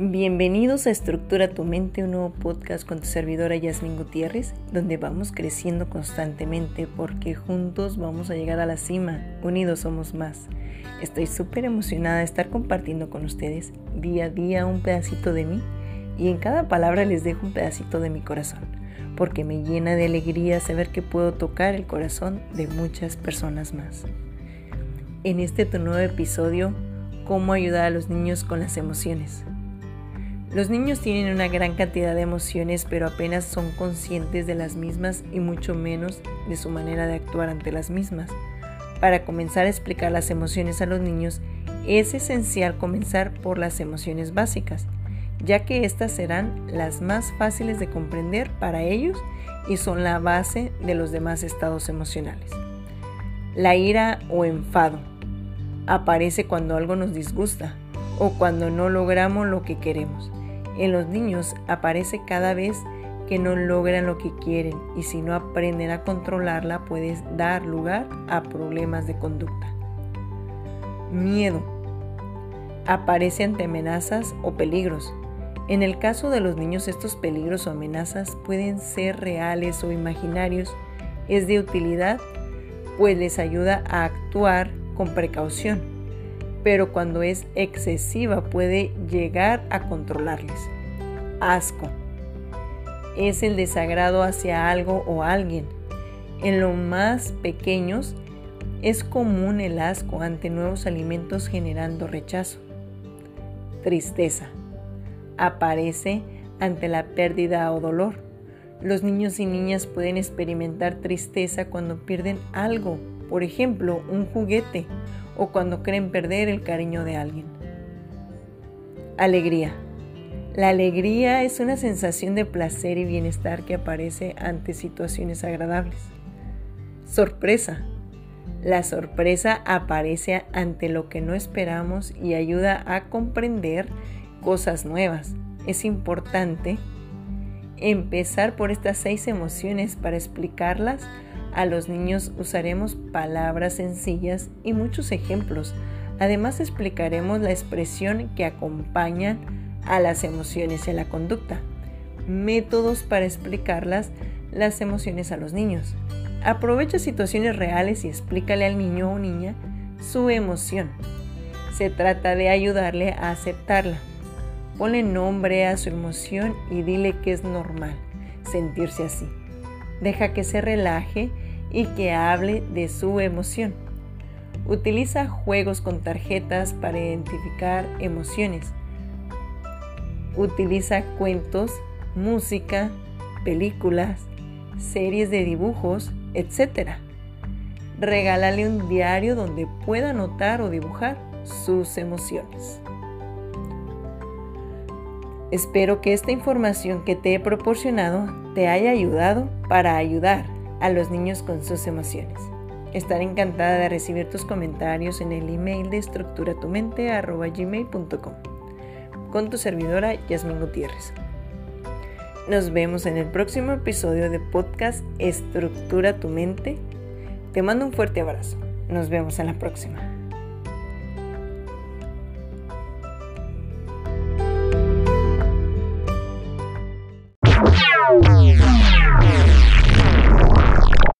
Bienvenidos a Estructura tu Mente, un nuevo podcast con tu servidora Yasmin Gutiérrez, donde vamos creciendo constantemente porque juntos vamos a llegar a la cima, unidos somos más. Estoy súper emocionada de estar compartiendo con ustedes día a día un pedacito de mí y en cada palabra les dejo un pedacito de mi corazón, porque me llena de alegría saber que puedo tocar el corazón de muchas personas más. En este tu nuevo episodio, ¿cómo ayudar a los niños con las emociones? Los niños tienen una gran cantidad de emociones, pero apenas son conscientes de las mismas y mucho menos de su manera de actuar ante las mismas. Para comenzar a explicar las emociones a los niños, es esencial comenzar por las emociones básicas, ya que éstas serán las más fáciles de comprender para ellos y son la base de los demás estados emocionales. La ira o enfado aparece cuando algo nos disgusta o cuando no logramos lo que queremos. En los niños aparece cada vez que no logran lo que quieren y si no aprenden a controlarla puede dar lugar a problemas de conducta. Miedo. Aparece ante amenazas o peligros. En el caso de los niños estos peligros o amenazas pueden ser reales o imaginarios. Es de utilidad pues les ayuda a actuar con precaución pero cuando es excesiva puede llegar a controlarles. Asco. Es el desagrado hacia algo o alguien. En los más pequeños es común el asco ante nuevos alimentos generando rechazo. Tristeza. Aparece ante la pérdida o dolor. Los niños y niñas pueden experimentar tristeza cuando pierden algo, por ejemplo, un juguete o cuando creen perder el cariño de alguien. Alegría. La alegría es una sensación de placer y bienestar que aparece ante situaciones agradables. Sorpresa. La sorpresa aparece ante lo que no esperamos y ayuda a comprender cosas nuevas. Es importante empezar por estas seis emociones para explicarlas a los niños usaremos palabras sencillas y muchos ejemplos. Además explicaremos la expresión que acompaña a las emociones y a la conducta. Métodos para explicarlas las emociones a los niños. Aprovecha situaciones reales y explícale al niño o niña su emoción. Se trata de ayudarle a aceptarla. Ponle nombre a su emoción y dile que es normal sentirse así. Deja que se relaje y que hable de su emoción. Utiliza juegos con tarjetas para identificar emociones. Utiliza cuentos, música, películas, series de dibujos, etc. Regálale un diario donde pueda anotar o dibujar sus emociones. Espero que esta información que te he proporcionado te haya ayudado para ayudar a los niños con sus emociones. Estaré encantada de recibir tus comentarios en el email de estructuratumente.gmail.com con tu servidora Yasmin Gutiérrez. Nos vemos en el próximo episodio de podcast Estructura tu mente. Te mando un fuerte abrazo. Nos vemos en la próxima.